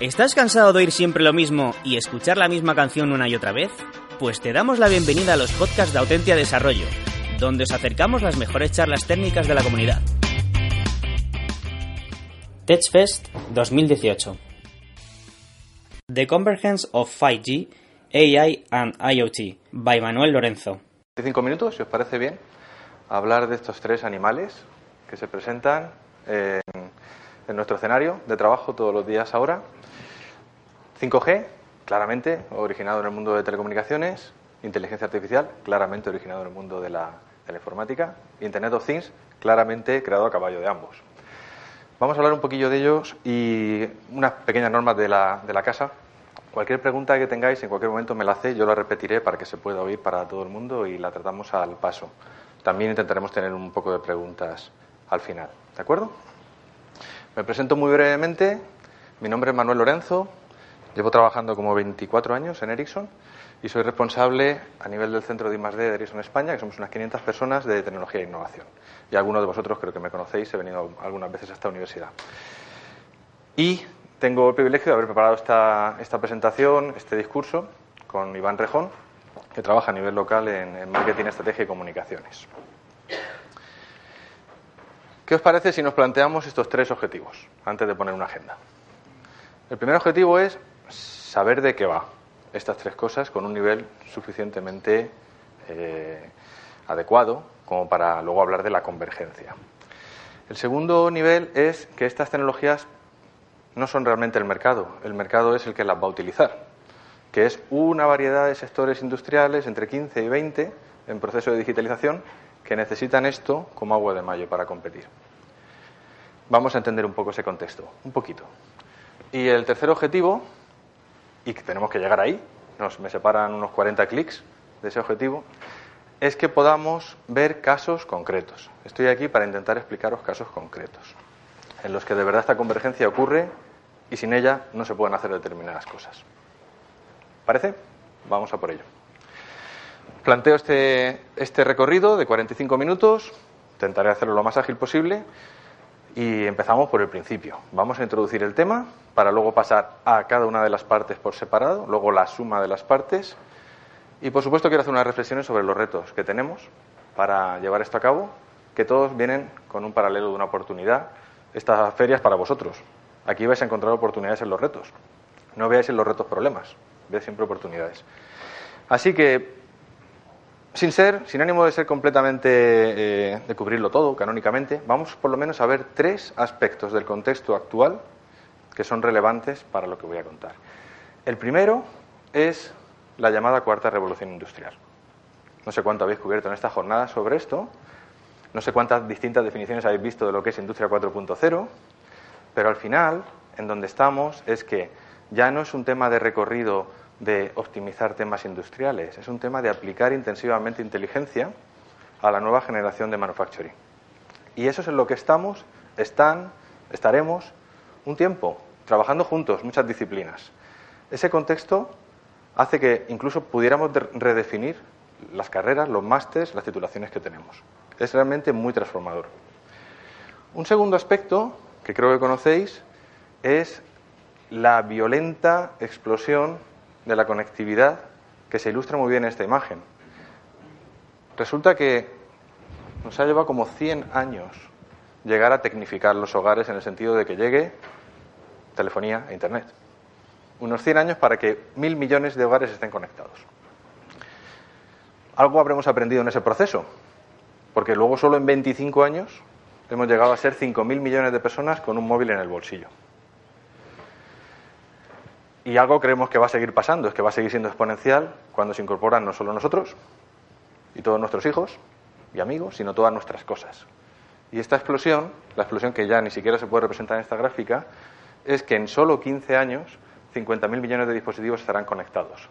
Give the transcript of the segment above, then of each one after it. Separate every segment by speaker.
Speaker 1: ¿Estás cansado de oír siempre lo mismo y escuchar la misma canción una y otra vez? Pues te damos la bienvenida a los podcasts de Autentia Desarrollo, donde os acercamos las mejores charlas técnicas de la comunidad. TechFest 2018 The Convergence of 5G, AI and IoT, by Manuel Lorenzo.
Speaker 2: Cinco minutos, si os parece bien, hablar de estos tres animales que se presentan en, en nuestro escenario de trabajo todos los días ahora. 5G, claramente originado en el mundo de telecomunicaciones. Inteligencia artificial, claramente originado en el mundo de la, informática. Internet of Things, claramente creado a caballo de ambos. Vamos a hablar un poquillo de ellos y unas pequeñas normas de la, de la casa. Cualquier pregunta que tengáis, en cualquier momento me la hace, yo la repetiré para que se pueda oír para todo el mundo y la tratamos al paso. También intentaremos tener un poco de preguntas al final. ¿De acuerdo? Me presento muy brevemente. Mi nombre es Manuel Lorenzo. Llevo trabajando como 24 años en Ericsson y soy responsable a nivel del centro de I+D de Ericsson España, que somos unas 500 personas de tecnología e innovación. Y algunos de vosotros creo que me conocéis, he venido algunas veces a esta universidad. Y tengo el privilegio de haber preparado esta, presentación, este discurso, con Iván Rejón, que trabaja a nivel local en marketing, estrategia y comunicaciones. ¿Qué os parece si nos planteamos estos tres objetivos antes de poner una agenda? El primer objetivo es saber de qué va estas tres cosas con un nivel suficientemente eh, adecuado como para luego hablar de la convergencia. El segundo nivel es que estas tecnologías no son realmente el mercado, el mercado es el que las va a utilizar, que es una variedad de sectores industriales, entre 15 y 20, en proceso de digitalización, que necesitan esto como agua de mayo para competir. Vamos a entender un poco ese contexto, un poquito. Y el tercer objetivo, y que tenemos que llegar ahí, nos, me separan unos 40 clics de ese objetivo, es que podamos ver casos concretos. Estoy aquí para intentar explicaros casos concretos, en los que de verdad esta convergencia ocurre y sin ella no se pueden hacer determinadas cosas. ¿Parece? Vamos a por ello. Planteo este, este recorrido de 45 minutos, intentaré hacerlo lo más ágil posible y empezamos por el principio. Vamos a introducir el tema para luego pasar a cada una de las partes por separado, luego la suma de las partes y por supuesto quiero hacer unas reflexiones sobre los retos que tenemos para llevar esto a cabo, que todos vienen con un paralelo de una oportunidad. Esta feria es para vosotros. Aquí vais a encontrar oportunidades en los retos. No veáis en los retos problemas, veáis siempre oportunidades. Así que sin ser, sin ánimo de ser completamente, eh, de cubrirlo todo canónicamente, vamos por lo menos a ver tres aspectos del contexto actual que son relevantes para lo que voy a contar. El primero es la llamada cuarta revolución industrial. No sé cuánto habéis cubierto en esta jornada sobre esto, no sé cuántas distintas definiciones habéis visto de lo que es industria 4.0, pero al final, en donde estamos, es que ya no es un tema de recorrido de optimizar temas industriales, es un tema de aplicar intensivamente inteligencia a la nueva generación de manufacturing. Y eso es en lo que estamos, están, estaremos un tiempo, trabajando juntos, muchas disciplinas. Ese contexto hace que incluso pudiéramos redefinir las carreras, los másteres, las titulaciones que tenemos. Es realmente muy transformador. Un segundo aspecto que creo que conocéis es la violenta explosión de la conectividad que se ilustra muy bien en esta imagen. Resulta que nos ha llevado como 100 años llegar a tecnificar los hogares en el sentido de que llegue telefonía e Internet. Unos 100 años para que mil millones de hogares estén conectados. Algo habremos aprendido en ese proceso, porque luego solo en 25 años hemos llegado a ser 5.000 millones de personas con un móvil en el bolsillo. Y algo creemos que va a seguir pasando, es que va a seguir siendo exponencial cuando se incorporan no solo nosotros y todos nuestros hijos y amigos, sino todas nuestras cosas. Y esta explosión, la explosión que ya ni siquiera se puede representar en esta gráfica, es que en solo 15 años 50.000 millones de dispositivos estarán conectados.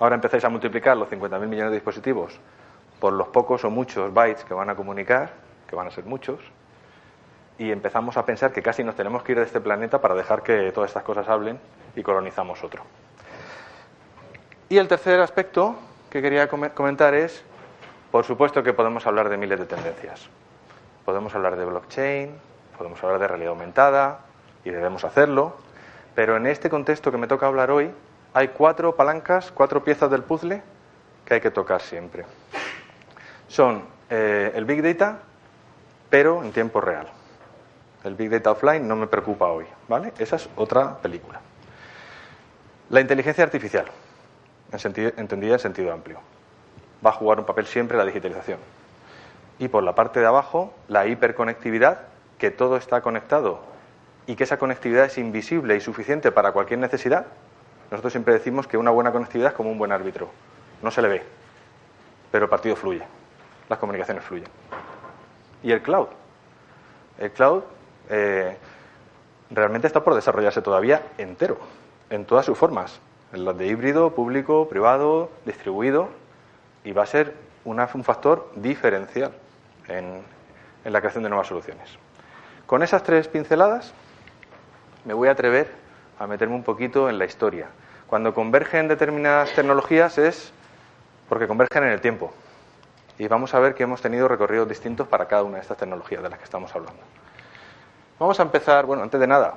Speaker 2: Ahora empezáis a multiplicar los 50.000 millones de dispositivos por los pocos o muchos bytes que van a comunicar, que van a ser muchos, y empezamos a pensar que casi nos tenemos que ir de este planeta para dejar que todas estas cosas hablen y colonizamos otro. Y el tercer aspecto que quería comentar es, por supuesto que podemos hablar de miles de tendencias. Podemos hablar de blockchain, podemos hablar de realidad aumentada, y debemos hacerlo, pero en este contexto que me toca hablar hoy, hay cuatro palancas, cuatro piezas del puzzle que hay que tocar siempre. Son eh, el Big Data, pero en tiempo real. El Big Data Offline no me preocupa hoy, ¿vale? Esa es otra película. La inteligencia artificial, entendida en sentido amplio. Va a jugar un papel siempre la digitalización. Y por la parte de abajo, la hiperconectividad, que todo está conectado y que esa conectividad es invisible y suficiente para cualquier necesidad. Nosotros siempre decimos que una buena conectividad es como un buen árbitro. No se le ve, pero el partido fluye, las comunicaciones fluyen. Y el cloud. El cloud eh, realmente está por desarrollarse todavía entero, en todas sus formas, en las de híbrido, público, privado, distribuido, y va a ser un factor diferencial en, en la creación de nuevas soluciones. Con esas tres pinceladas me voy a atrever a meterme un poquito en la historia. Cuando convergen determinadas tecnologías es porque convergen en el tiempo. Y vamos a ver que hemos tenido recorridos distintos para cada una de estas tecnologías de las que estamos hablando. Vamos a empezar, bueno, antes de nada,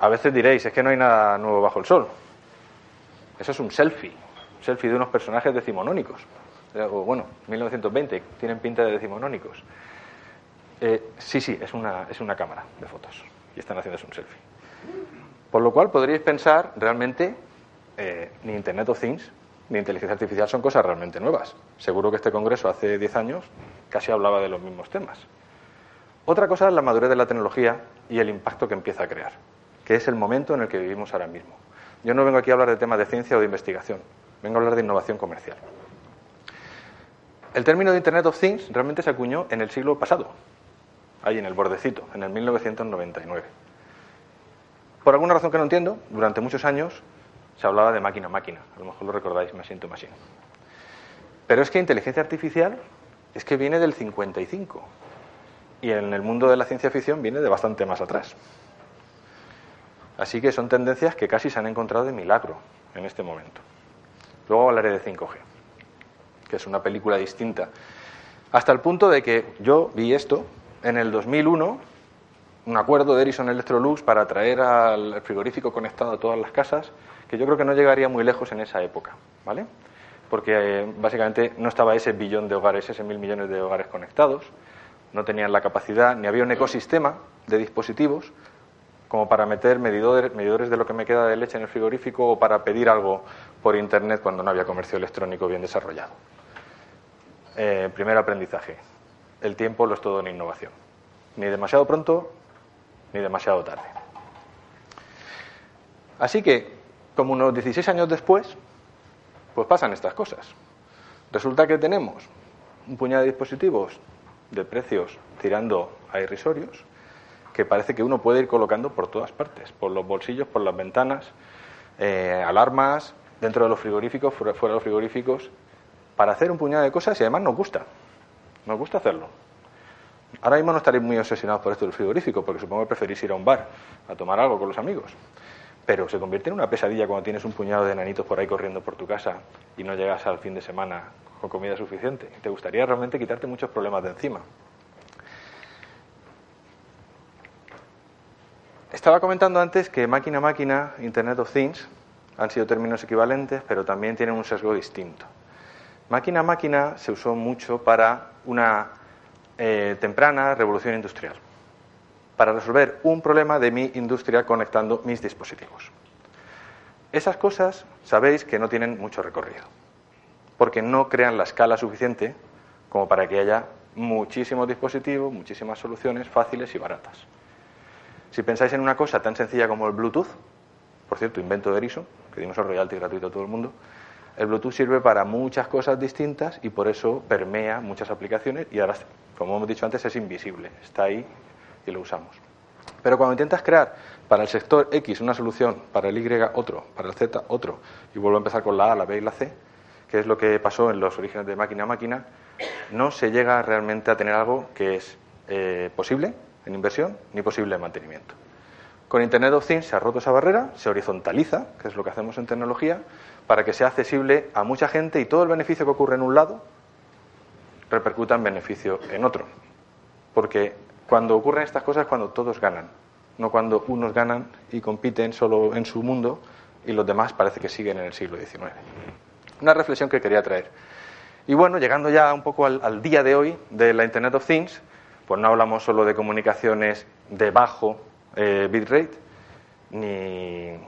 Speaker 2: a veces diréis, es que no hay nada nuevo bajo el sol. Eso es un selfie, un selfie de unos personajes decimonónicos. O bueno, 1920, tienen pinta de decimonónicos. Eh, sí, sí, es una, es una cámara de fotos y están haciendo un selfie. Por lo cual podríais pensar realmente eh, ni Internet of Things ni inteligencia artificial son cosas realmente nuevas. Seguro que este congreso hace 10 años casi hablaba de los mismos temas. Otra cosa es la madurez de la tecnología y el impacto que empieza a crear, que es el momento en el que vivimos ahora mismo. Yo no vengo aquí a hablar de temas de ciencia o de investigación, vengo a hablar de innovación comercial. El término de Internet of Things realmente se acuñó en el siglo pasado, ahí en el bordecito, en el 1999. Por alguna razón que no entiendo, durante muchos años se hablaba de máquina a máquina, a lo mejor lo recordáis, machine to machine. Pero es que inteligencia artificial es que viene del 55 y en el mundo de la ciencia ficción viene de bastante más atrás. Así que son tendencias que casi se han encontrado de milagro en este momento. Luego hablaré de 5G, que es una película distinta. Hasta el punto de que yo vi esto en el 2001 un acuerdo de Ericsson Electrolux para traer al frigorífico conectado a todas las casas, que yo creo que no llegaría muy lejos en esa época, ¿vale? Porque eh, básicamente no estaba ese billón de hogares, ese mil millones de hogares conectados, no tenían la capacidad, ni había un ecosistema de dispositivos como para meter medidores, de lo que me queda de leche en el frigorífico o para pedir algo por Internet cuando no había comercio electrónico bien desarrollado. Eh, primer aprendizaje el tiempo lo es todo en innovación. Ni demasiado pronto, ni demasiado tarde. Así que, como unos 16 años después, pues pasan estas cosas. Resulta que tenemos un puñado de dispositivos de precios tirando a irrisorios que parece que uno puede ir colocando por todas partes, por los bolsillos, por las ventanas, eh, alarmas, dentro de los frigoríficos, fuera de los frigoríficos, para hacer un puñado de cosas y además nos gusta. Nos gusta hacerlo. Ahora mismo no estaréis muy obsesionados por esto del frigorífico, porque supongo que preferís ir a un bar a tomar algo con los amigos. Pero se convierte en una pesadilla cuando tienes un puñado de nanitos por ahí corriendo por tu casa y no llegas al fin de semana con comida suficiente. Te gustaría realmente quitarte muchos problemas de encima. Estaba comentando antes que máquina a máquina, Internet of Things, han sido términos equivalentes, pero también tienen un sesgo distinto. Máquina a máquina se usó mucho para una eh, temprana revolución industrial, para resolver un problema de mi industria conectando mis dispositivos. Esas cosas sabéis que no tienen mucho recorrido, porque no crean la escala suficiente como para que haya muchísimos dispositivos, muchísimas soluciones fáciles y baratas. Si pensáis en una cosa tan sencilla como el Bluetooth, por cierto, invento de Ericsson, que dimos el royalty gratuito a todo el mundo, el Bluetooth sirve para muchas cosas distintas y por eso permea muchas aplicaciones y ahora, como hemos dicho antes, es invisible, está ahí y lo usamos. Pero cuando intentas crear para el sector X una solución, para el Y otro, para el Z otro, y vuelvo a empezar con la A, la B y la C, que es lo que pasó en los orígenes de máquina a máquina, no se llega realmente a tener algo que es eh, posible en inversión ni posible en mantenimiento. Con Internet of Things se ha roto esa barrera, se horizontaliza, que es lo que hacemos en tecnología, para que sea accesible a mucha gente y todo el beneficio que ocurre en un lado repercuta en beneficio en otro. Porque cuando ocurren estas cosas es cuando todos ganan, no cuando unos ganan y compiten solo en su mundo y los demás parece que siguen en el siglo XIX. Una reflexión que quería traer. Y bueno, llegando ya un poco al, día de hoy de la Internet of Things, pues no hablamos solo de comunicaciones de bajo eh, bitrate, ni,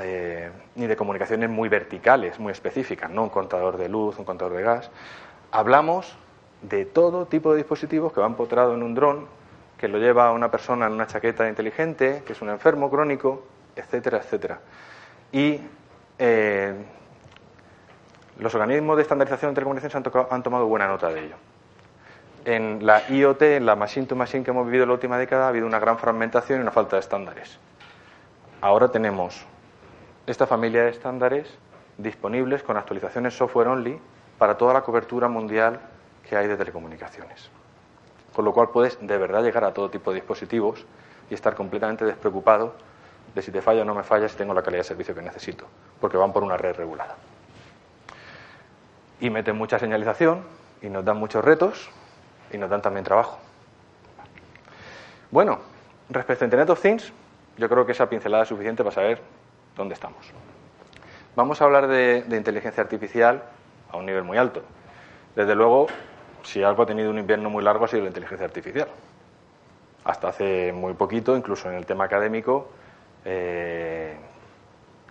Speaker 2: eh, ni de comunicaciones muy verticales, muy específicas, no un contador de luz, un contador de gas. Hablamos de todo tipo de dispositivos que van empotrado en un dron, que lo lleva una persona en una chaqueta inteligente, que es un enfermo crónico, etcétera, etcétera. Y eh, los organismos de estandarización de telecomunicaciones han, tomado buena nota de ello. En la IoT, en la machine to machine que hemos vivido en la última década, ha habido una gran fragmentación y una falta de estándares. Ahora tenemos esta familia de estándares disponibles con actualizaciones software only para toda la cobertura mundial que hay de telecomunicaciones. Con lo cual puedes de verdad llegar a todo tipo de dispositivos y estar completamente despreocupado de si te falla o no me falla, si tengo la calidad de servicio que necesito, porque van por una red regulada. Y meten mucha señalización y nos dan muchos retos y nos dan también trabajo. Bueno, respecto a Internet of Things, yo creo que esa pincelada es suficiente para saber dónde estamos. Vamos a hablar de, inteligencia artificial a un nivel muy alto. Desde luego, si algo ha tenido un invierno muy largo ha sido la inteligencia artificial. Hasta hace muy poquito, incluso en el tema académico, eh,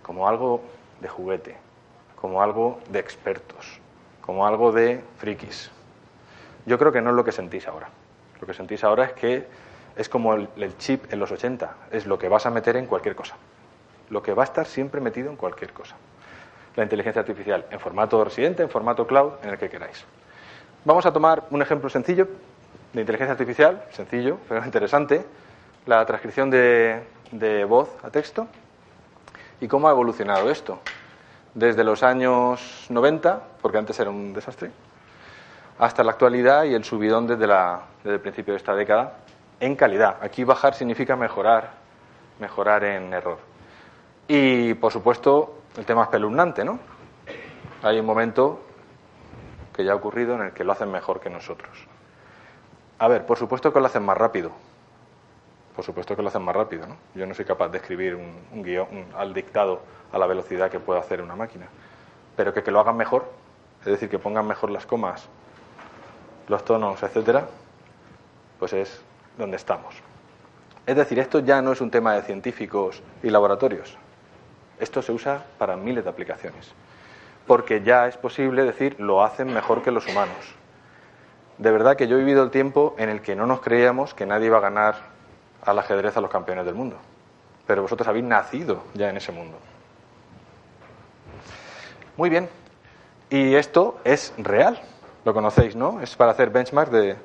Speaker 2: como algo de juguete, como algo de expertos, como algo de frikis. Yo creo que no es lo que sentís ahora. Lo que sentís ahora es que es como el, chip en los 80, es lo que vas a meter en cualquier cosa. Lo que va a estar siempre metido en cualquier cosa la inteligencia artificial en formato residente, en formato cloud, en el que queráis. Vamos a tomar un ejemplo sencillo de inteligencia artificial, sencillo, pero interesante, la transcripción de, voz a texto y cómo ha evolucionado esto. Desde los años 90, porque antes era un desastre, hasta la actualidad y el subidón desde, la, desde el principio de esta década en calidad. Aquí bajar significa mejorar, mejorar en error. Y, por supuesto, el tema espeluznante, ¿no? Hay un momento que ya ha ocurrido en el que lo hacen mejor que nosotros. A ver, por supuesto que lo hacen más rápido. Por supuesto que lo hacen más rápido, ¿no? Yo no soy capaz de escribir un, guion al dictado a la velocidad que puede hacer una máquina. Pero que, que lo hagan mejor, es decir, que pongan mejor las comas, los tonos, etcétera, pues es donde estamos. Es decir, esto ya no es un tema de científicos y laboratorios, esto se usa para miles de aplicaciones, porque ya es posible decir lo hacen mejor que los humanos. De verdad que yo he vivido el tiempo en el que no nos creíamos que nadie iba a ganar al ajedrez a los campeones del mundo, pero vosotros habéis nacido ya en ese mundo. Muy bien, y esto es real, lo conocéis, ¿no? Es para hacer benchmark de...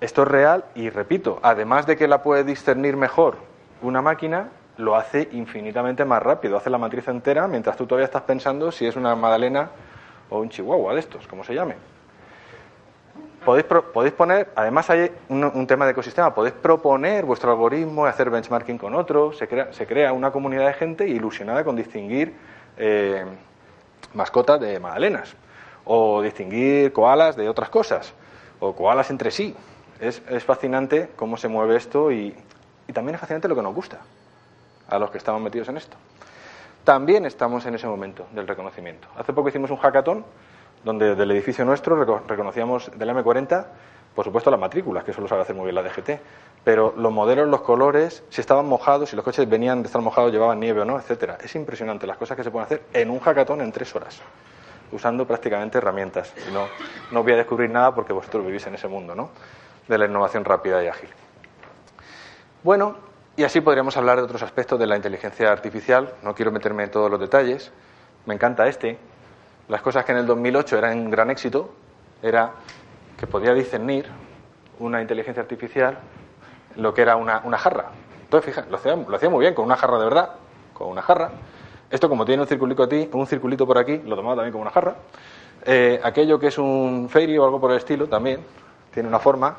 Speaker 2: Esto es real y repito, además de que la puede discernir mejor una máquina, lo hace infinitamente más rápido, hace la matriz entera mientras tú todavía estás pensando si es una magdalena o un chihuahua de estos, como se llame. Podéis, podéis poner, además hay un, tema de ecosistema, podéis proponer vuestro algoritmo y hacer benchmarking con otro, se crea, se crea una comunidad de gente ilusionada con distinguir eh, mascotas de magdalenas, o distinguir koalas de otras cosas, o koalas entre sí. Es, es fascinante cómo se mueve esto y, y también es fascinante lo que nos gusta a los que estamos metidos en esto. También estamos en ese momento del reconocimiento. Hace poco hicimos un hackathon donde del edificio nuestro reconocíamos del M40, por supuesto, las matrículas, que eso lo sabe hacer muy bien la DGT, pero los modelos, los colores, si estaban mojados, si los coches venían de estar mojados, llevaban nieve o no, etcétera. Es impresionante las cosas que se pueden hacer en un hackathon en tres horas, usando prácticamente herramientas. no, no voy a descubrir nada porque vosotros vivís en ese mundo, ¿no? De la innovación rápida y ágil. Bueno, y así podríamos hablar de otros aspectos de la inteligencia artificial. No quiero meterme en todos los detalles. Me encanta este. Las cosas que en el 2008 eran un gran éxito era que podía discernir una inteligencia artificial lo que era una, jarra. Entonces, fíjate, lo hacía, lo hacía muy bien, con una jarra de verdad, con una jarra. Esto, como tiene un circulito, ti, un circulito por aquí, lo tomaba también como una jarra. Eh, aquello que es un fairy o algo por el estilo, también tiene una forma,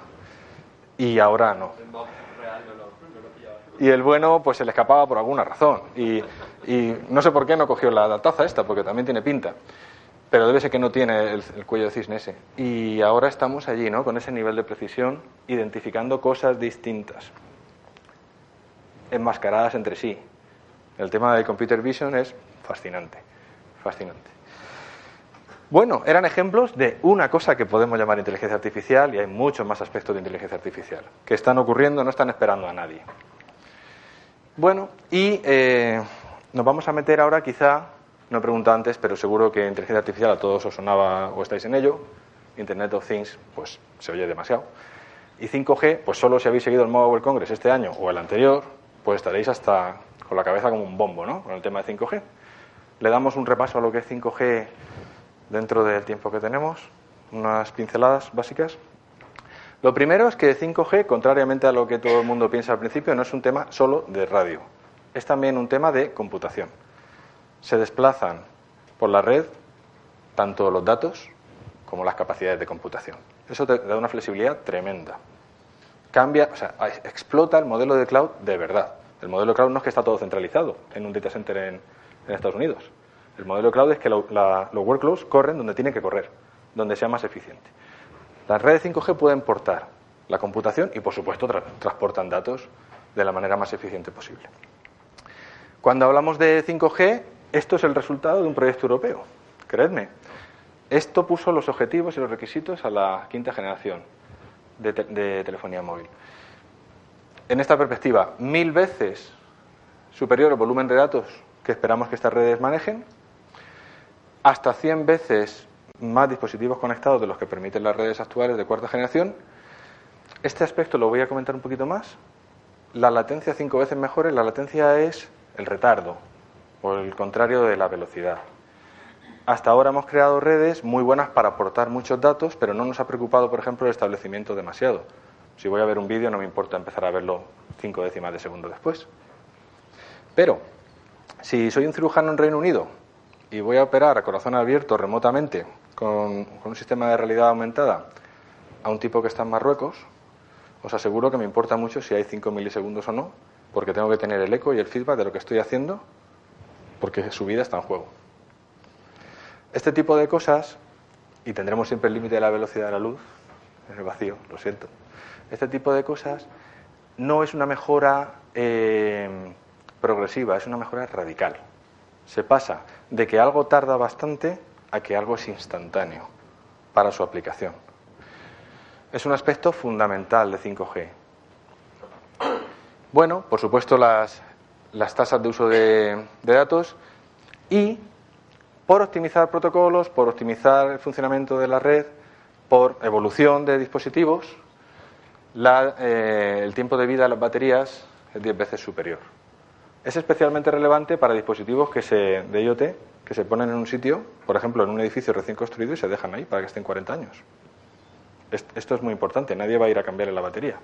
Speaker 2: y ahora no. Y el bueno, pues se le escapaba por alguna razón. Y, no sé por qué no cogió la, taza esta, porque también tiene pinta. Pero debe ser que no tiene el, cuello de cisne ese. Y ahora estamos allí, ¿no? Con ese nivel de precisión, identificando cosas distintas, enmascaradas entre sí. El tema del computer vision es fascinante, fascinante. Bueno, eran ejemplos de una cosa que podemos llamar inteligencia artificial y hay muchos más aspectos de inteligencia artificial que están ocurriendo, no están esperando a nadie. Bueno, y eh, nos vamos a meter ahora quizá, no he preguntado antes, pero seguro que inteligencia artificial a todos os sonaba o estáis en ello. Internet of Things, pues se oye demasiado. Y 5G, pues solo si habéis seguido el Mobile Congress este año o el anterior, pues estaréis hasta con la cabeza como un bombo, ¿no? Con el tema de 5G. Le damos un repaso a lo que es 5G dentro del tiempo que tenemos, unas pinceladas básicas. Lo primero es que 5G, contrariamente a lo que todo el mundo piensa al principio, no es un tema solo de radio, es también un tema de computación. Se desplazan por la red tanto los datos como las capacidades de computación. Eso te da una flexibilidad tremenda. Cambia, o sea, explota el modelo de cloud de verdad. El modelo de cloud no es que está todo centralizado en un data center en Estados Unidos. El modelo de cloud es que los workloads corren donde tienen que correr, donde sea más eficiente. Las redes 5G pueden portar la computación y, por supuesto, transportan datos de la manera más eficiente posible. Cuando hablamos de 5G, esto es el resultado de un proyecto europeo. Creedme. Esto puso los objetivos y los requisitos a la quinta generación de, telefonía móvil. En esta perspectiva, mil veces superior el volumen de datos que esperamos que estas redes manejen hasta 100 veces más dispositivos conectados de los que permiten las redes actuales de cuarta generación. Este aspecto lo voy a comentar un poquito más. La latencia cinco veces mejor, la latencia es el retardo o el contrario de la velocidad. Hasta ahora hemos creado redes muy buenas para aportar muchos datos, pero no nos ha preocupado, por ejemplo, el establecimiento demasiado. Si voy a ver un vídeo no me importa empezar a verlo cinco décimas de segundo después. Pero, si soy un cirujano en Reino Unido y voy a operar a corazón abierto remotamente con, un sistema de realidad aumentada a un tipo que está en Marruecos, os aseguro que me importa mucho si hay 5 milisegundos o no, porque tengo que tener el eco y el feedback de lo que estoy haciendo, porque su vida está en juego. Este tipo de cosas, y tendremos siempre el límite de la velocidad de la luz, en el vacío, lo siento, este tipo de cosas no es una mejora eh, progresiva, es una mejora radical. Se pasa de que algo tarda bastante a que algo es instantáneo para su aplicación. Es un aspecto fundamental de 5G. Bueno, por supuesto las, las tasas de uso de, datos y por optimizar protocolos, por optimizar el funcionamiento de la red, por evolución de dispositivos, eh, el tiempo de vida de las baterías es 10 veces superior. Es especialmente relevante para dispositivos que se, de IoT que se ponen en un sitio, por ejemplo, en un edificio recién construido y se dejan ahí para que estén 40 años. Esto es muy importante, nadie va a ir a cambiarle la batería.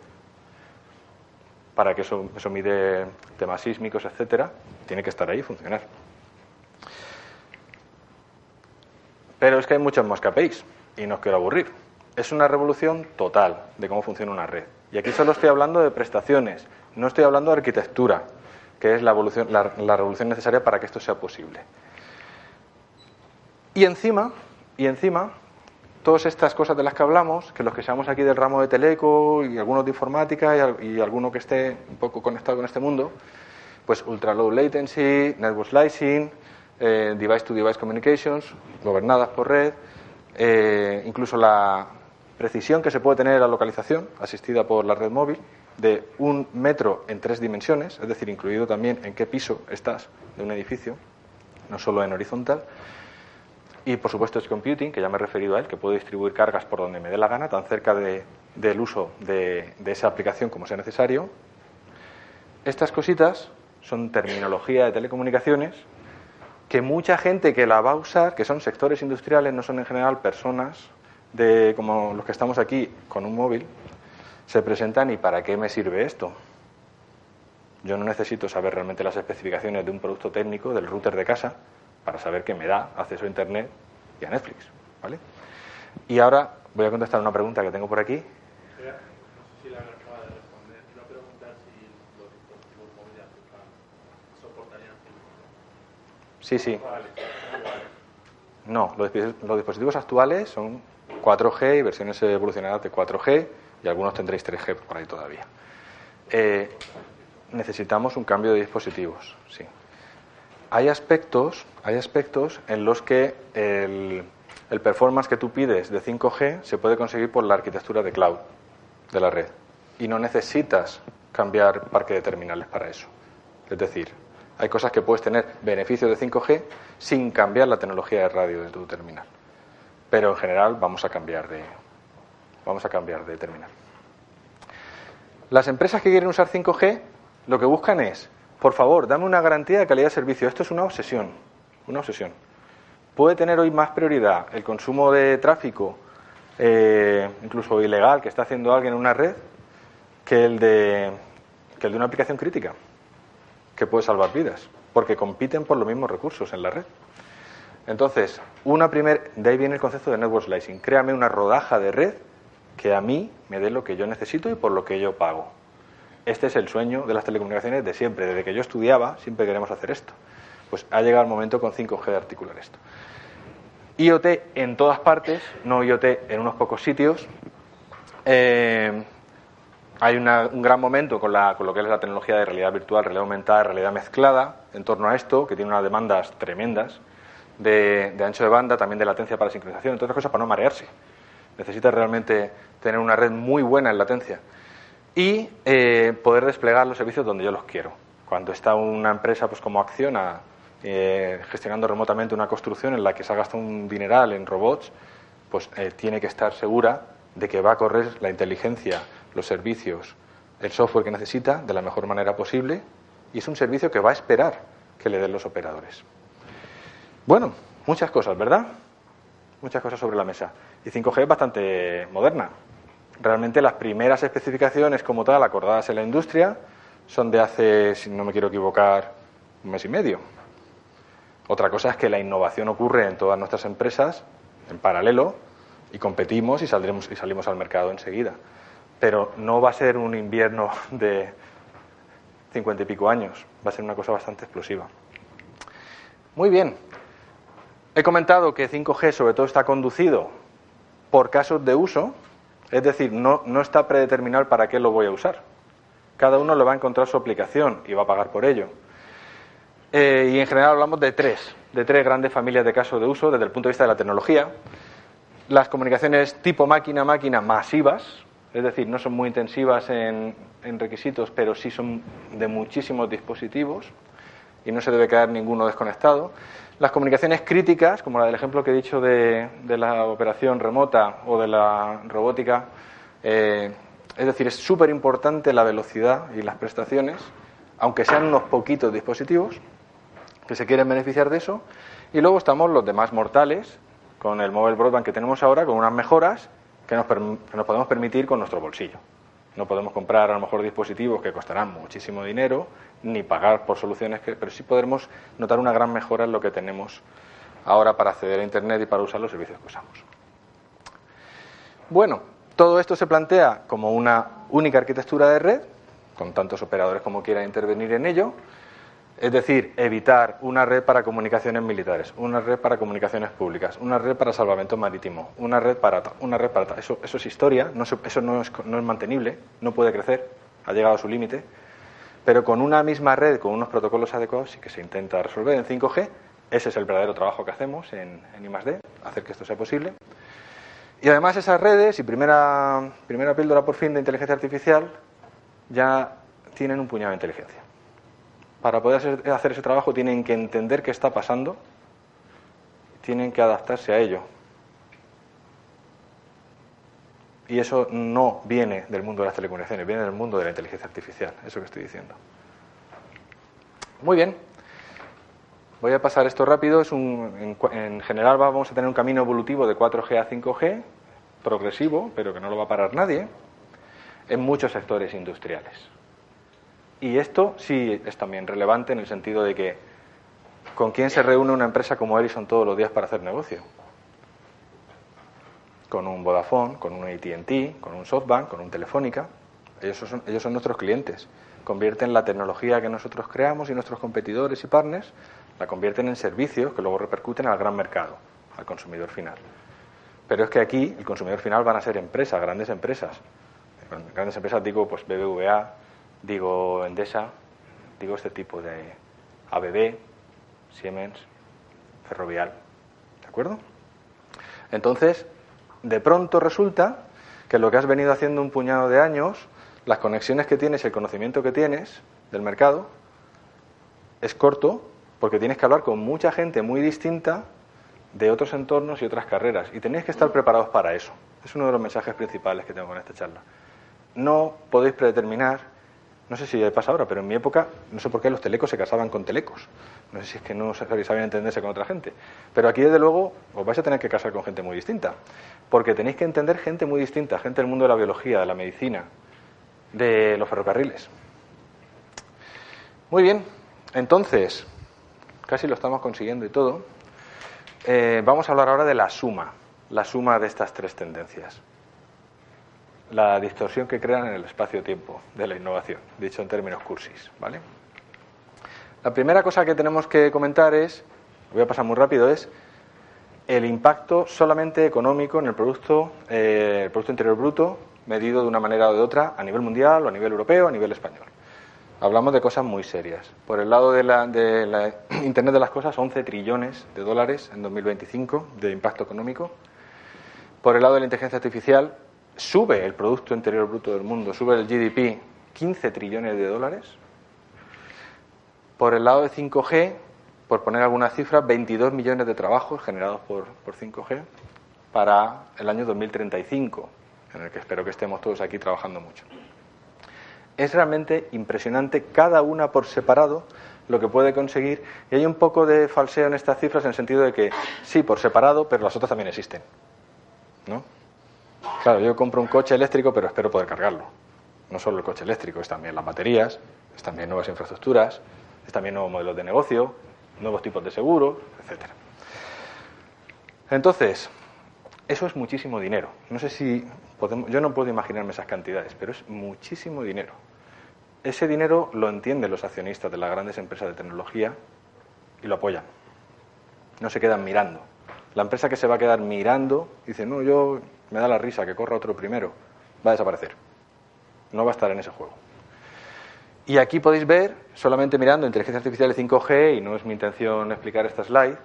Speaker 2: Para que eso, eso mide temas sísmicos, etcétera, tiene que estar ahí y funcionar. Pero es que hay muchos más KPIs y no os quiero aburrir. Es una revolución total de cómo funciona una red. Y aquí solo estoy hablando de prestaciones, no estoy hablando de arquitectura, que es la, evolución, la, revolución necesaria para que esto sea posible. Y encima, y encima, todas estas cosas de las que hablamos, que los que seamos aquí del ramo de teleco y algunos de informática y, alguno que esté un poco conectado con este mundo, pues ultra low latency, network slicing, eh, device to device communications, gobernadas por red, eh, incluso la precisión que se puede tener en la localización asistida por la red móvil, de un metro en tres dimensiones, es decir, incluido también en qué piso estás de un edificio, no solo en horizontal. Y por supuesto es computing, que ya me he referido a él, que puedo distribuir cargas por donde me dé la gana, tan cerca del uso de, de esa aplicación como sea necesario. Estas cositas son terminología de telecomunicaciones que mucha gente que la va a usar, que son sectores industriales, no son en general personas de como los que estamos aquí con un móvil, se presentan y ¿para qué me sirve esto? Yo no necesito saber realmente las especificaciones de un producto técnico del router de casa para saber que me da acceso a Internet y a Netflix. ¿vale? Y ahora voy a contestar una pregunta que tengo por aquí. Sí, sí. No, los, dispositivos actuales son 4G y versiones evolucionadas de 4G y algunos tendréis 3G por ahí todavía. Eh, necesitamos un cambio de dispositivos, sí. Hay aspectos, hay aspectos en los que el, el performance que tú pides de 5G se puede conseguir por la arquitectura de cloud de la red y no necesitas cambiar parque de terminales para eso. Es decir, hay cosas que puedes tener beneficio de 5G sin cambiar la tecnología de radio de tu terminal. Pero en general vamos a cambiar de vamos a cambiar de terminal. Las empresas que quieren usar 5G lo que buscan es, por favor, dame una garantía de calidad de servicio. Esto es una obsesión, una obsesión. Puede tener hoy más prioridad el consumo de tráfico, eh, incluso ilegal, que está haciendo alguien en una red, que el de, que el de una aplicación crítica que puede salvar vidas, porque compiten por los mismos recursos en la red. Entonces, una primer, de ahí viene el concepto de network slicing. Créame una rodaja de red que a mí me dé lo que yo necesito y por lo que yo pago. Este es el sueño de las telecomunicaciones de siempre. Desde que yo estudiaba, siempre queremos hacer esto. Pues ha llegado el momento con 5G de articular esto. IoT en todas partes, no IoT en unos pocos sitios. Eh, hay un gran momento con, lo que es la tecnología de realidad virtual, realidad aumentada, realidad mezclada en torno a esto, que tiene unas demandas tremendas de, ancho de banda, también de latencia para sincronización, entre otras cosas para no marearse. Necesita realmente tener una red muy buena en latencia y eh, poder desplegar los servicios donde yo los quiero. Cuando está una empresa pues como Acciona eh, gestionando remotamente una construcción en la que se ha gastado un dineral en robots, pues eh, tiene que estar segura de que va a correr la inteligencia los servicios, el software que necesita de la mejor manera posible y es un servicio que va a esperar que le den los operadores. Bueno, muchas cosas, ¿verdad? Muchas cosas sobre la mesa. Y 5G es bastante moderna. Realmente las primeras especificaciones como tal acordadas en la industria son de hace, si no me quiero equivocar, un mes y medio. Otra cosa es que la innovación ocurre en todas nuestras empresas en paralelo y competimos y saldremos y salimos al mercado enseguida pero no va a ser un invierno de cincuenta y pico años, va a ser una cosa bastante explosiva. Muy bien, he comentado que 5G sobre todo está conducido por casos de uso, es decir, no, no está predeterminado para qué lo voy a usar. Cada uno le va a encontrar su aplicación y va a pagar por ello. Eh, y en general hablamos de tres, de tres grandes familias de casos de uso desde el punto de vista de la tecnología. Las comunicaciones tipo máquina-máquina masivas, es decir, no son muy intensivas en, requisitos, pero sí son de muchísimos dispositivos y no se debe quedar ninguno desconectado. Las comunicaciones críticas, como la del ejemplo que he dicho de, la operación remota o de la robótica, eh, es decir, es súper importante la velocidad y las prestaciones, aunque sean unos poquitos dispositivos que se quieren beneficiar de eso. Y luego estamos los demás mortales, con el mobile broadband que tenemos ahora, con unas mejoras que nos, podemos permitir con nuestro bolsillo. No podemos comprar a lo mejor dispositivos que costarán muchísimo dinero, ni pagar por soluciones que, pero sí podremos notar una gran mejora en lo que tenemos ahora para acceder a Internet y para usar los servicios que usamos. Bueno, todo esto se plantea como una única arquitectura de red, con tantos operadores como quieran intervenir en ello, es decir, evitar una red para comunicaciones militares, una red para comunicaciones públicas, una red para salvamento marítimo, una red para una red para eso, eso es historia, eso no es, no mantenible, no puede crecer, ha llegado a su límite, pero con una misma red, con unos protocolos adecuados, sí que se intenta resolver en 5G. Ese es el verdadero trabajo que hacemos en, en I+D, hacer que esto sea posible. Y además esas redes, y primera, primera píldora por fin de inteligencia artificial, ya tienen un puñado de inteligencia para poder hacer ese trabajo tienen que entender qué está pasando, tienen que adaptarse a ello. Y eso no viene del mundo de las telecomunicaciones, viene del mundo de la inteligencia artificial, eso que estoy diciendo. Muy bien. Voy a pasar esto rápido. Es un, en, general vamos a tener un camino evolutivo de 4G a 5G, progresivo, pero que no lo va a parar nadie. en muchos sectores industriales. Y esto sí es también relevante en el sentido de que ¿con quién se reúne una empresa como Ericsson todos los días para hacer negocio? Con un Vodafone, con un ATT, con un SoftBank, con un Telefónica. Ellos son, ellos son nuestros clientes. Convierten la tecnología que nosotros creamos y nuestros competidores y partners, la convierten en servicios que luego repercuten al gran mercado, al consumidor final. Pero es que aquí el consumidor final van a ser empresas, grandes empresas. Grandes empresas digo pues BBVA, digo Endesa, digo este tipo de ABB, Siemens, Ferrovial. ¿De acuerdo? Entonces, de pronto resulta que lo que has venido haciendo un puñado de años, las conexiones que tienes, el conocimiento que tienes del mercado, es corto porque tienes que hablar con mucha gente muy distinta de otros entornos y otras carreras. Y tenéis que estar preparados para eso. Es uno de los mensajes principales que tengo con esta charla. No podéis predeterminar, no sé si pasa ahora, pero en mi época, no sé por qué los telecos se casaban con telecos. No sé si es que no sabían entenderse con otra gente. Pero aquí, desde luego, os vais a tener que casar con gente muy distinta. Porque tenéis que entender gente muy distinta, gente del mundo de la biología, de la medicina, de los ferrocarriles. Muy bien, entonces, casi lo estamos consiguiendo y todo. Eh, vamos a hablar ahora de la suma, la suma de estas tres tendencias. La distorsión que crean en el espacio-tiempo de la innovación, dicho en términos cursis, ¿vale? La primera cosa que tenemos que comentar es, voy a pasar muy rápido, es el impacto solamente económico en el producto, eh, el producto interior bruto, medido de una manera o de otra a nivel mundial o a nivel europeo o a nivel español. Hablamos de cosas muy serias. Por el lado de la, de la Internet de las Cosas, 11 trillones de dólares en 2025 de impacto económico. Por el lado de la inteligencia artificial, sube el Producto Interior Bruto del mundo, sube el GDP 15 trillones de dólares. Por el lado de 5G, por poner alguna cifra, 22 millones de trabajos generados por, por 5G para el año 2035, en el que espero que estemos todos aquí trabajando mucho es realmente impresionante cada una por separado lo que puede conseguir y hay un poco de falseo en estas cifras en el sentido de que sí, por separado, pero las otras también existen. ¿No? Claro, yo compro un coche eléctrico, pero espero poder cargarlo. No solo el coche eléctrico, es también las baterías, es también nuevas infraestructuras, es también nuevos modelos de negocio, nuevos tipos de seguros, etcétera. Entonces, eso es muchísimo dinero. No sé si podemos, yo no puedo imaginarme esas cantidades, pero es muchísimo dinero. Ese dinero lo entienden los accionistas de las grandes empresas de tecnología y lo apoyan. No se quedan mirando. La empresa que se va a quedar mirando dice, no, yo me da la risa que corra otro primero, va a desaparecer. No va a estar en ese juego. Y aquí podéis ver, solamente mirando inteligencia artificial y 5G, y no es mi intención explicar esta slide,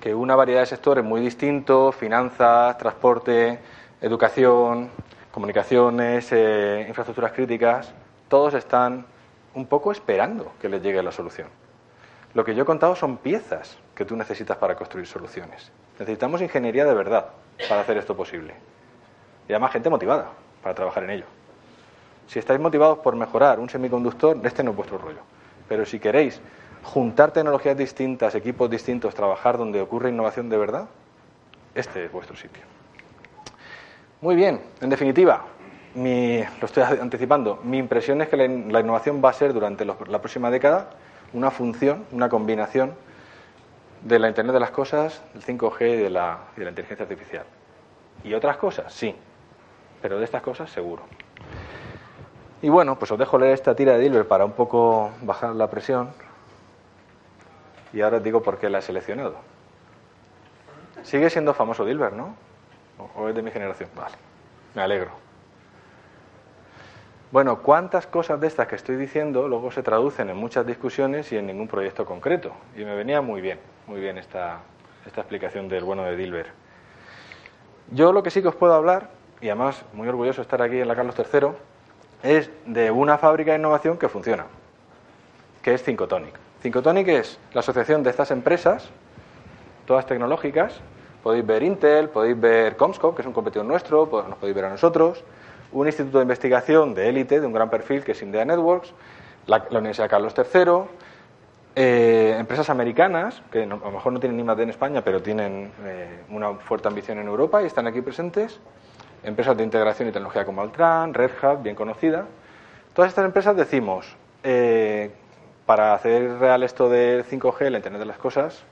Speaker 2: que una variedad de sectores muy distintos, finanzas, transporte, educación, comunicaciones, eh, infraestructuras críticas, todos están un poco esperando que les llegue la solución. Lo que yo he contado son piezas que tú necesitas para construir soluciones. Necesitamos ingeniería de verdad para hacer esto posible. Y además gente motivada para trabajar en ello. Si estáis motivados por mejorar un semiconductor, este no es vuestro rollo. Pero si queréis juntar tecnologías distintas, equipos distintos, trabajar donde ocurre innovación de verdad, este es vuestro sitio. Muy bien, en definitiva, lo estoy anticipando, mi impresión es que la, innovación va a ser durante la próxima década una función, una combinación de la Internet de las Cosas, del 5G y de la, y de la inteligencia artificial. ¿Y otras cosas? Sí, pero de estas cosas seguro. Y bueno, pues os dejo leer esta tira de Dilbert para un poco bajar la presión y ahora os digo por qué la he seleccionado. Sigue siendo famoso Dilbert, ¿no? ¿O es de mi generación? Vale, me alegro. Bueno, ¿cuántas cosas de estas que estoy diciendo luego se traducen en muchas discusiones y en ningún proyecto concreto? Y me venía muy bien, muy bien esta, esta explicación del bueno de Dilbert. Yo lo que sí que os puedo hablar, y además muy orgulloso de estar aquí en la Carlos III, es de una fábrica de innovación que funciona, que es Cincotonic. Cincotonic es la asociación de estas empresas, todas tecnológicas. Podéis ver Intel, podéis ver Comscope, que es un competidor nuestro, pues nos podéis ver a nosotros. Un instituto de investigación de élite, de un gran perfil, que es India Networks. La, Universidad Carlos III. Eh, empresas americanas, que a lo mejor no tienen ni más de en España, pero tienen eh, una fuerte ambición en Europa y están aquí presentes. Empresas de integración y tecnología como Altran, Red Hat, bien conocida. Todas estas empresas decimos, eh, para hacer real esto del 5G, el Internet de las Cosas,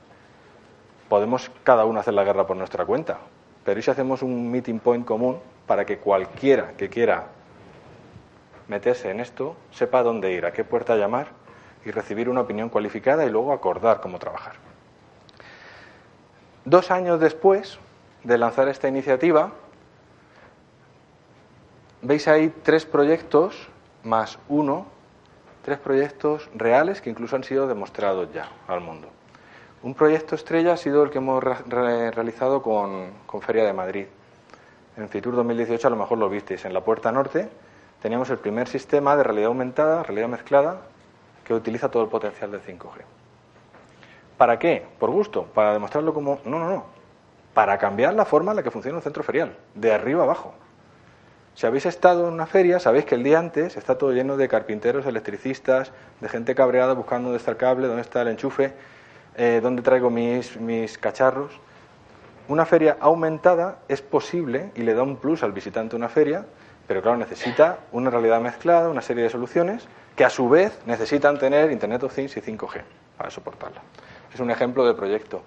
Speaker 2: podemos cada uno hacer la guerra por nuestra cuenta. Pero ¿y si hacemos un meeting point común para que cualquiera que quiera meterse en esto sepa dónde ir, a qué puerta llamar y recibir una opinión cualificada y luego acordar cómo trabajar? Dos años después de lanzar esta iniciativa, veis ahí tres proyectos más uno, tres proyectos reales que incluso han sido demostrados ya al mundo. Un proyecto estrella ha sido el que hemos realizado con, Feria de Madrid. En Fitur 2018 a lo mejor lo visteis. En la puerta norte teníamos el primer sistema de realidad aumentada, realidad mezclada, que utiliza todo el potencial del 5G. ¿Para qué? ¿Por gusto? ¿Para demostrarlo como.? No, no, no. Para cambiar la forma en la que funciona un centro ferial, de arriba abajo. Si habéis estado en una feria, sabéis que el día antes está todo lleno de carpinteros, electricistas, de gente cabreada buscando dónde está el cable, dónde está el enchufe eh, dónde traigo mis, mis cacharros. Una feria aumentada es posible y le da un plus al visitante una feria, pero claro, necesita una realidad mezclada, una serie de soluciones que a su vez necesitan tener Internet of Things y 5G para soportarla. Es un ejemplo de proyecto.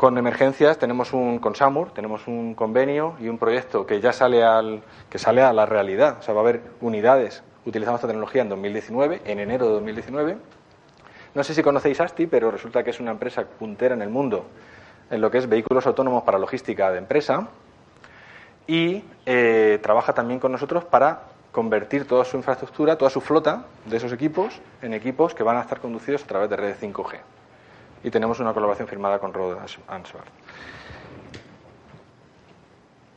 Speaker 2: Con emergencias tenemos un con SAMUR, tenemos un convenio y un proyecto que ya sale al que sale a la realidad, o sea, va a haber unidades utilizando esta tecnología en 2019, en enero de 2019 no sé si conocéis ASTI, pero resulta que es una empresa puntera en el mundo en lo que es vehículos autónomos para logística de empresa y eh, trabaja también con nosotros para convertir toda su infraestructura, toda su flota de esos equipos en equipos que van a estar conducidos a través de redes 5G. Y tenemos una colaboración firmada con Rode Answer.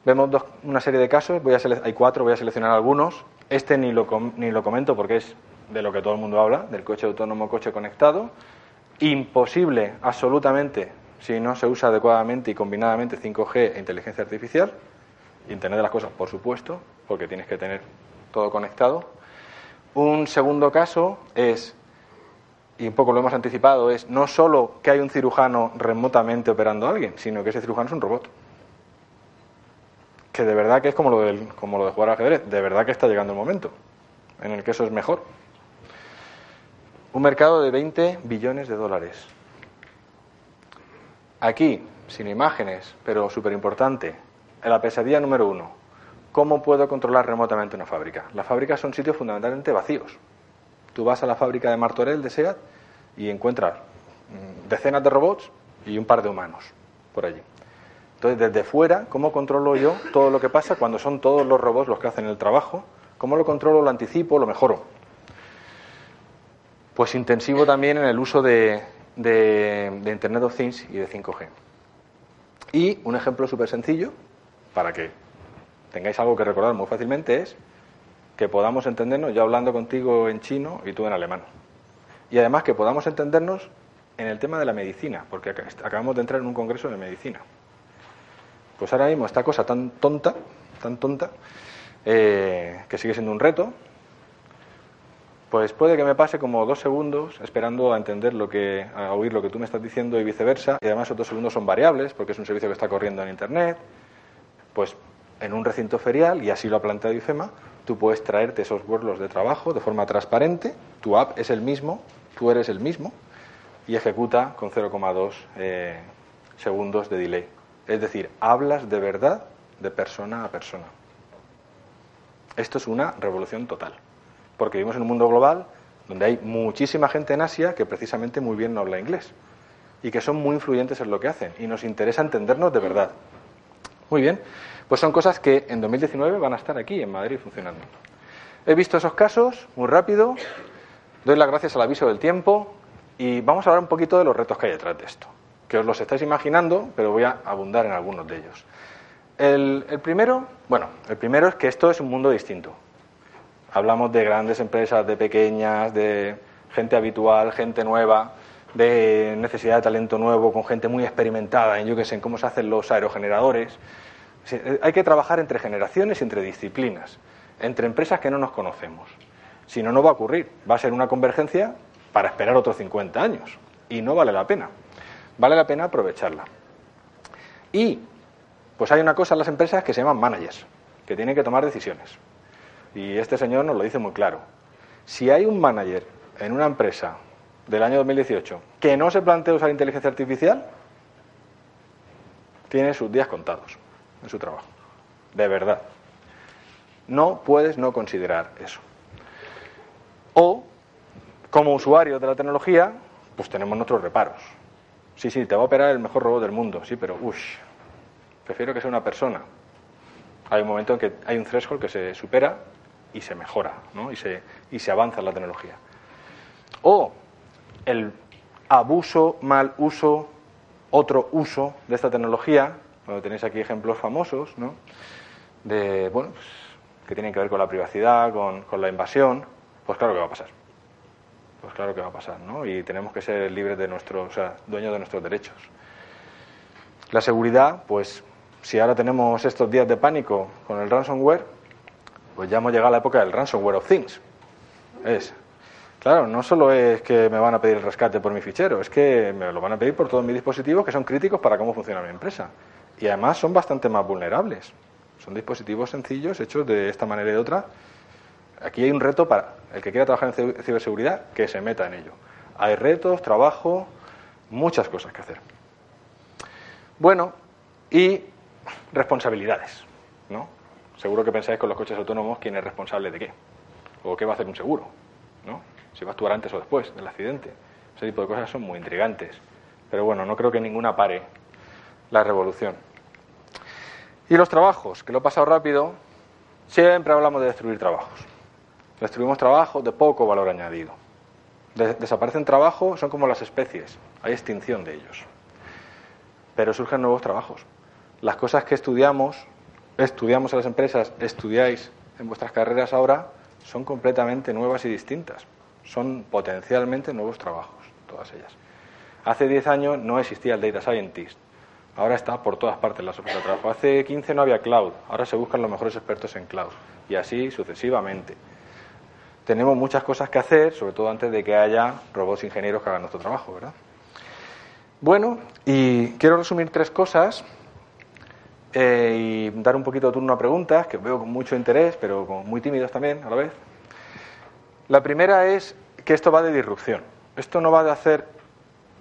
Speaker 2: Vemos una serie de casos, voy a hay cuatro, voy a seleccionar algunos. Este ni lo, ni lo comento porque es de lo que todo el mundo habla, del coche autónomo, coche conectado. Imposible, absolutamente, si no se usa adecuadamente y combinadamente 5G e inteligencia artificial. Internet de las cosas, por supuesto, porque tienes que tener todo conectado. Un segundo caso es, y un poco lo hemos anticipado, es no solo que hay un cirujano remotamente operando a alguien, sino que ese cirujano es un robot. Que de verdad que es como lo, del, como lo de jugar al ajedrez, de verdad que está llegando el momento en el que eso es mejor. Un mercado de 20 billones de dólares. Aquí, sin imágenes, pero súper importante, la pesadilla número uno. ¿Cómo puedo controlar remotamente una fábrica? Las fábricas son sitios fundamentalmente vacíos. Tú vas a la fábrica de Martorell de SEAT y encuentras mm, decenas de robots y un par de humanos por allí. Entonces, desde fuera, ¿cómo controlo yo todo lo que pasa cuando son todos los robots los que hacen el trabajo? ¿Cómo lo controlo, lo anticipo, lo mejoro? Pues intensivo también en el uso de, Internet of Things y de 5G. Y un ejemplo súper sencillo, para que tengáis algo que recordar muy fácilmente, es que podamos entendernos yo hablando contigo en chino y tú en alemán. Y además que podamos entendernos en el tema de la medicina, porque acabamos de entrar en un congreso de medicina. Pues ahora mismo esta cosa tan tonta, tan tonta, eh, que sigue siendo un reto, pues puede que me pase como dos segundos esperando a entender lo que, a oír lo que tú me estás diciendo y viceversa. Y además otros segundos son variables porque es un servicio que está corriendo en Internet. Pues en un recinto ferial, y así lo ha planteado IFEMA, tú puedes traerte esos workloads de trabajo de forma transparente, tu app es el mismo, tú eres el mismo, y ejecuta con 0,2 eh, segundos de delay. Es decir, hablas de verdad de persona a persona. Esto es una revolución total porque vivimos en un mundo global donde hay muchísima gente en Asia que precisamente muy bien no habla inglés y que son muy influyentes en lo que hacen y nos interesa entendernos de verdad. Muy bien, pues son cosas que en 2019 van a estar aquí en Madrid funcionando. He visto esos casos muy rápido, doy las gracias al aviso del tiempo y vamos a hablar un poquito de los retos que hay detrás de esto, que os los estáis imaginando, pero voy a abundar en algunos de ellos. El, el primero, bueno, el primero es que esto es un mundo distinto. Hablamos de grandes empresas, de pequeñas, de gente habitual, gente nueva, de necesidad de talento nuevo, con gente muy experimentada en, yo que sé, en cómo se hacen los aerogeneradores. Eh, hay que trabajar entre generaciones entre disciplinas, entre empresas que no nos conocemos. Si no, no va a ocurrir. Va a ser una convergencia para esperar otros 50 años. Y no vale la pena. Vale la pena aprovecharla. Y, pues hay una cosa en las empresas que se llaman managers, que tienen que tomar decisiones. Y este señor nos lo dice muy claro. Si hay un manager en una empresa del año 2018 que no se plantea usar inteligencia artificial, tiene sus días contados en su trabajo. De verdad. No puedes no considerar eso. O, como usuario de la tecnología, pues tenemos nuestros reparos. Sí, sí, te va a operar el mejor robot del mundo, sí, pero uff, prefiero que sea una persona. Hay un momento en que hay un threshold que se supera y se mejora, ¿no? y, se, y se avanza en la tecnología. O el abuso, mal uso, otro uso de esta tecnología, cuando tenéis aquí ejemplos famosos, ¿no? de, bueno, pues, que tienen que ver con la privacidad, con, con la invasión, pues claro que va a pasar pues claro que va a pasar, ¿no? Y tenemos que ser libres de nuestros, o sea, dueños de nuestros derechos. La seguridad, pues si ahora tenemos estos días de pánico con el ransomware, pues ya hemos llegado a la época del ransomware of things. Es, claro, no solo es que me van a pedir el rescate por mi fichero, es que me lo van a pedir por todos mis dispositivos que son críticos para cómo funciona mi empresa. Y además son bastante más vulnerables. Son dispositivos sencillos hechos de esta manera y de otra aquí hay un reto para el que quiera trabajar en ciberseguridad, que se meta en ello. Hay retos, trabajo, muchas cosas que hacer. Bueno, y responsabilidades, ¿no? Seguro que pensáis con los coches autónomos quién es responsable de qué, o qué va a hacer un seguro, ¿no? Si va a actuar antes o después del accidente. Ese tipo de cosas son muy intrigantes. Pero bueno, no creo que ninguna pare la revolución. Y los trabajos, que lo he pasado rápido, siempre hablamos de destruir trabajos. Destruimos trabajos de poco valor añadido. desaparecen trabajos, son como las especies, hay extinción de ellos. Pero surgen nuevos trabajos. Las cosas que estudiamos, estudiamos en las empresas, estudiáis en vuestras carreras ahora, son completamente nuevas y distintas. Son potencialmente nuevos trabajos, todas ellas. Hace 10 años no existía el Data Scientist. Ahora está por todas partes la ofertas de trabajo. Hace 15 no había cloud. Ahora se buscan los mejores expertos en cloud. Y así sucesivamente tenemos muchas cosas que hacer, sobre todo antes de que haya robots ingenieros que hagan nuestro trabajo, ¿verdad? Bueno, y quiero resumir tres cosas eh, y dar un poquito de turno a preguntas, que veo con mucho interés, pero con muy tímidos también a la vez. La primera es que esto va de disrupción. Esto no va de hacer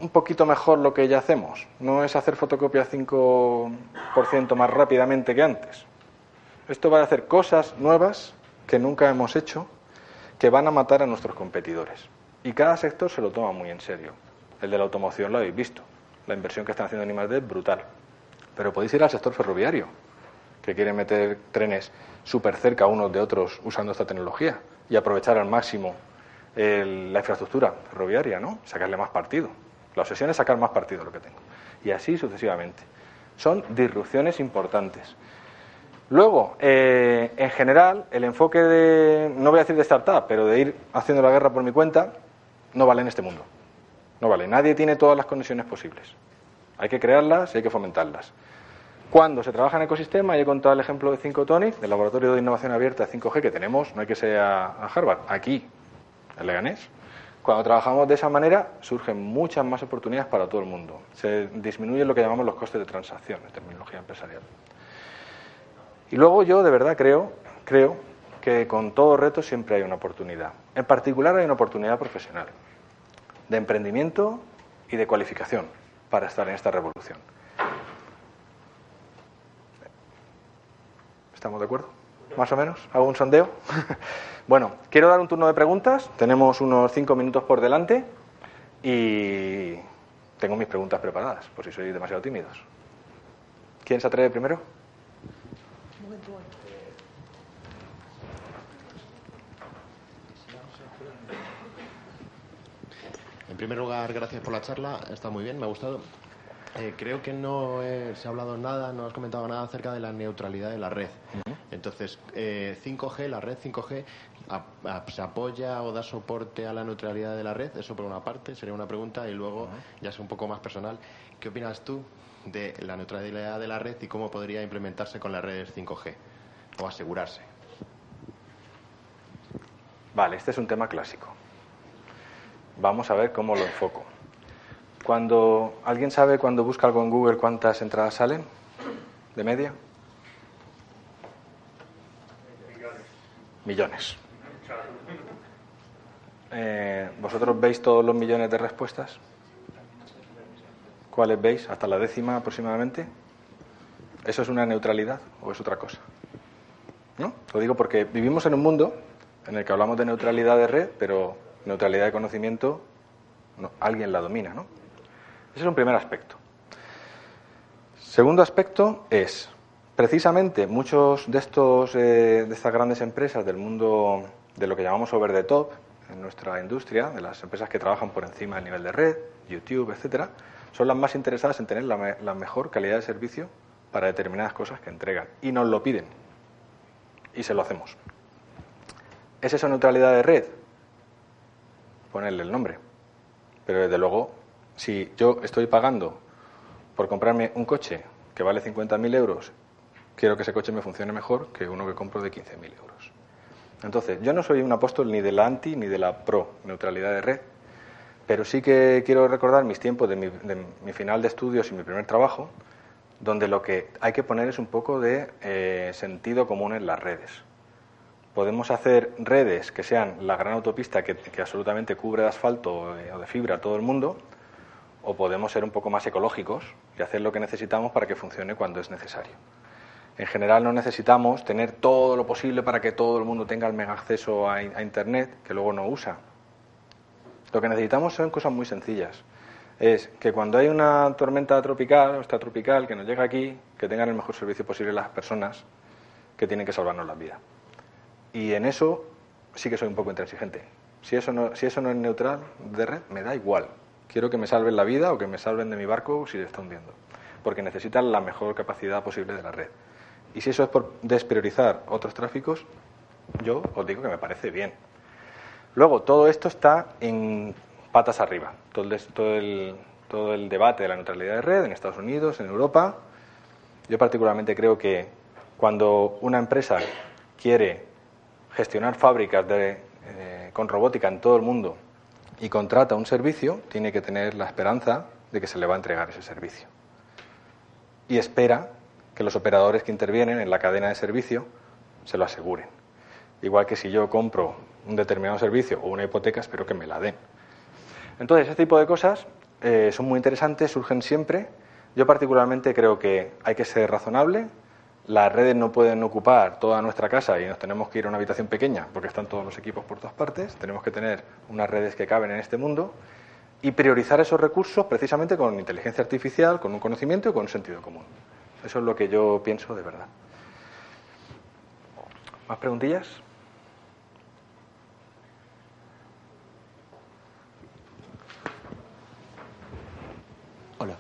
Speaker 2: un poquito mejor lo que ya hacemos. No es hacer fotocopia 5% más rápidamente que antes. Esto va de hacer cosas nuevas que nunca hemos hecho que van a matar a nuestros competidores. Y cada sector se lo toma muy en serio. El de la automoción lo habéis visto. La inversión que están haciendo en I+.D. es brutal. Pero podéis ir al sector ferroviario, que quiere meter trenes súper cerca unos de otros usando esta tecnología y aprovechar al máximo la infraestructura ferroviaria, ¿no? Sacarle más partido. La obsesión es sacar más partido de lo que tengo. Y así sucesivamente. Son disrupciones importantes. Luego, eh, en general, el enfoque de, no voy a decir de startup, pero de ir haciendo la guerra por mi cuenta, no vale en este mundo. No vale. Nadie tiene todas las conexiones posibles. Hay que crearlas y hay que fomentarlas. Cuando se trabaja en ecosistema, y he contado el ejemplo de 5Tonic, del Laboratorio de Innovación Abierta 5G que tenemos, no hay que ser a, Harvard, aquí, en Leganés. Cuando trabajamos de esa manera, surgen muchas más oportunidades para todo el mundo. Se disminuyen lo que llamamos los costes de transacción en terminología empresarial. Y luego yo de verdad creo, creo que con todo reto siempre hay una oportunidad. En particular hay una oportunidad profesional, de emprendimiento y de cualificación para estar en esta revolución. ¿Estamos de acuerdo? ¿Más o menos? ¿Hago un sondeo? bueno, quiero dar un turno de preguntas. Tenemos unos cinco minutos por delante y tengo mis preguntas preparadas, por si sois demasiado tímidos. ¿Quién se atreve primero?
Speaker 3: En primer lugar, gracias por la charla, está muy bien, me ha gustado. Eh, creo que no se ha hablado nada, no has comentado nada acerca de la neutralidad de la red. Entonces, 5G, eh, la red 5G, ¿se apoya o da soporte a la neutralidad de la red? Eso por una parte, sería una pregunta. Y luego, ya es un poco más personal, ¿qué opinas tú de la neutralidad de la red y cómo podría implementarse con las redes 5G o asegurarse?
Speaker 2: Vale, este es un tema clásico. Vamos a ver cómo lo enfoco. Cuando alguien sabe cuando busca algo en Google cuántas entradas salen de media. Millones. Eh, ¿Vosotros veis todos los millones de respuestas? ¿Cuáles veis? ¿Hasta la décima aproximadamente? ¿Eso es una neutralidad o es otra cosa? ¿No? Lo digo porque vivimos en un mundo en el que hablamos de neutralidad de red, pero neutralidad de conocimiento no, alguien la domina, ¿no? Ese es un primer aspecto. Segundo aspecto es, precisamente, muchos de estos eh, de estas grandes empresas del mundo de lo que llamamos over the top en nuestra industria, de las empresas que trabajan por encima del nivel de red, YouTube, etcétera, son las más interesadas en tener la, la mejor calidad de servicio para determinadas cosas que entregan y nos lo piden y se lo hacemos. ¿Es eso neutralidad de red? Ponerle el nombre. Pero desde luego, si yo estoy pagando por comprarme un coche que vale 50.000 euros, quiero que ese coche me funcione mejor que uno que compro de 15.000 euros. Entonces, yo no soy un apóstol ni de la anti ni de la pro neutralidad de red, pero sí que quiero recordar mis tiempos de mi, final de estudios y mi primer trabajo, donde lo que hay que poner es un poco de eh, sentido común en las redes. Podemos hacer redes que sean la gran autopista que, absolutamente cubre de asfalto o de, fibra a todo el mundo, o podemos ser un poco más ecológicos y hacer lo que necesitamos para que funcione cuando es necesario. En general no necesitamos tener todo lo posible para que todo el mundo tenga el mega acceso a, Internet, que luego no usa. Lo que necesitamos son cosas muy sencillas. Es que cuando hay una tormenta tropical o está tropical que nos llega aquí, que tengan el mejor servicio posible las personas que tienen que salvarnos la vida. Y en eso sí que soy un poco intransigente. Si eso no, si eso no es neutral de red, me da igual. Quiero que me salven la vida o que me salven de mi barco si se está hundiendo. Porque necesitan la mejor capacidad posible de la red. Y si eso es por despriorizar otros tráficos, yo os digo que me parece bien. Luego, todo esto está en patas arriba. Todo el, todo el, todo el debate de la neutralidad de red en Estados Unidos, en Europa. Yo particularmente creo que cuando una empresa quiere gestionar fábricas de, eh, con robótica en todo el mundo y contrata un servicio, tiene que tener la esperanza de que se le va a entregar ese servicio. Y espera que los operadores que intervienen en la cadena de servicio se lo aseguren. Igual que si yo compro un determinado servicio o una hipoteca, espero que me la den. Entonces, este tipo de cosas eh, son muy interesantes, surgen siempre. Yo particularmente creo que hay que ser razonable, las redes no pueden ocupar toda nuestra casa y nos tenemos que ir a una habitación pequeña porque están todos los equipos por todas partes. Tenemos que tener unas redes que caben en este mundo y priorizar esos recursos precisamente con inteligencia artificial, con un conocimiento y con un sentido común. Eso es lo que yo pienso de verdad. ¿Más preguntillas?
Speaker 4: Hola.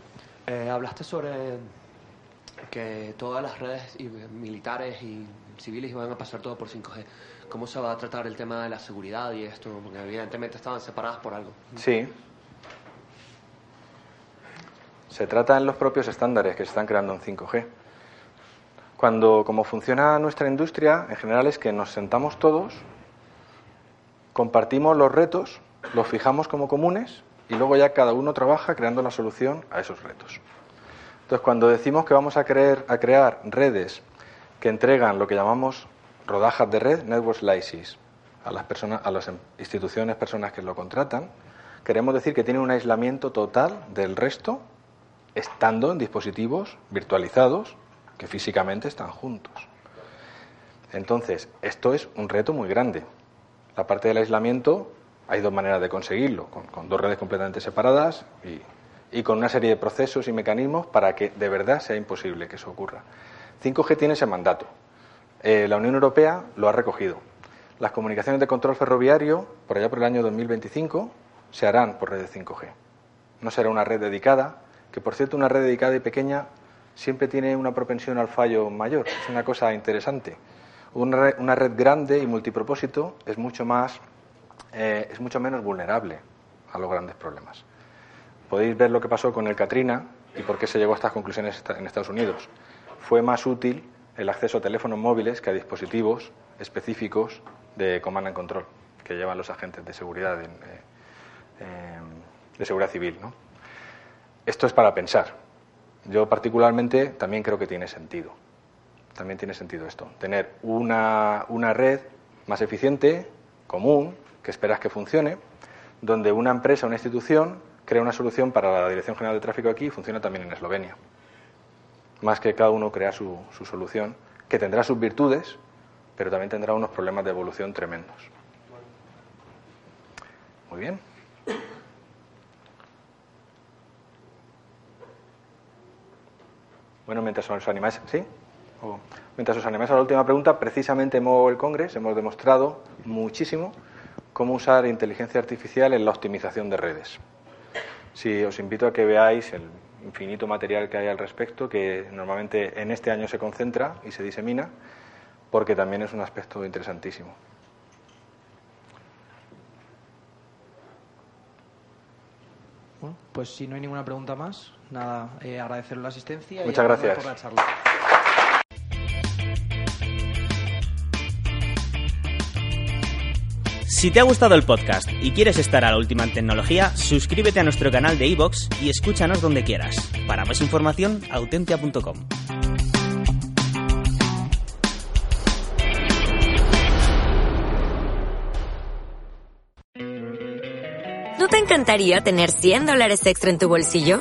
Speaker 4: Eh, hablaste sobre que todas las redes militares y civiles van a pasar todo por 5G. ¿Cómo se va a tratar el tema de la seguridad y esto? Porque evidentemente estaban separadas por algo.
Speaker 2: Sí. Se trata en los propios estándares que se están creando en 5G. Cuando, como funciona nuestra industria, en general es que nos sentamos todos, compartimos los retos, los fijamos como comunes y luego ya cada uno trabaja creando la solución a esos retos. Entonces, cuando decimos que vamos a, creer, a crear redes que entregan lo que llamamos rodajas de red, network slices, a las, personas, a las instituciones, personas que lo contratan, queremos decir que tienen un aislamiento total del resto, estando en dispositivos virtualizados que físicamente están juntos. Entonces, esto es un reto muy grande. La parte del aislamiento hay dos maneras de conseguirlo, con, con dos redes completamente separadas y y con una serie de procesos y mecanismos para que de verdad sea imposible que eso ocurra. 5G tiene ese mandato. Eh, la Unión Europea lo ha recogido. Las comunicaciones de control ferroviario, por allá por el año 2025, se harán por red de 5G. No será una red dedicada, que por cierto una red dedicada y pequeña siempre tiene una propensión al fallo mayor. Es una cosa interesante. Una red, una red grande y multipropósito es mucho más, eh, es mucho menos vulnerable a los grandes problemas podéis ver lo que pasó con el Katrina y por qué se llegó a estas conclusiones en Estados Unidos. Fue más útil el acceso a teléfonos móviles que a dispositivos específicos de command and control que llevan los agentes de seguridad de, de seguridad civil. Esto es para pensar. Yo particularmente también creo que tiene sentido. También tiene sentido esto. Tener una, una red más eficiente, común, que esperas que funcione, donde una empresa una institución crea una solución para la Dirección General de Tráfico aquí y funciona también en Eslovenia. Más que cada uno crea su, solución, que tendrá sus virtudes, pero también tendrá unos problemas de evolución tremendos. Muy bien. Bueno, mientras os animáis, ¿sí? Mientras os animáis a la última pregunta, precisamente en Mobile Congress hemos demostrado muchísimo cómo usar inteligencia artificial en la optimización de redes. Sí, os invito a que veáis el infinito material que hay al respecto, que normalmente en este año se concentra y se disemina, porque también es un aspecto interesantísimo.
Speaker 5: Bueno, pues si no hay ninguna pregunta más, nada, eh, agradecerle la asistencia
Speaker 2: Muchas
Speaker 5: y
Speaker 2: gracias.
Speaker 5: por la charla.
Speaker 1: Si te ha gustado el podcast y quieres estar a la última en tecnología, suscríbete a nuestro canal de iVoox y escúchanos donde quieras. Para más información, autentia.com.
Speaker 6: ¿No te encantaría tener 100 dólares extra en tu bolsillo?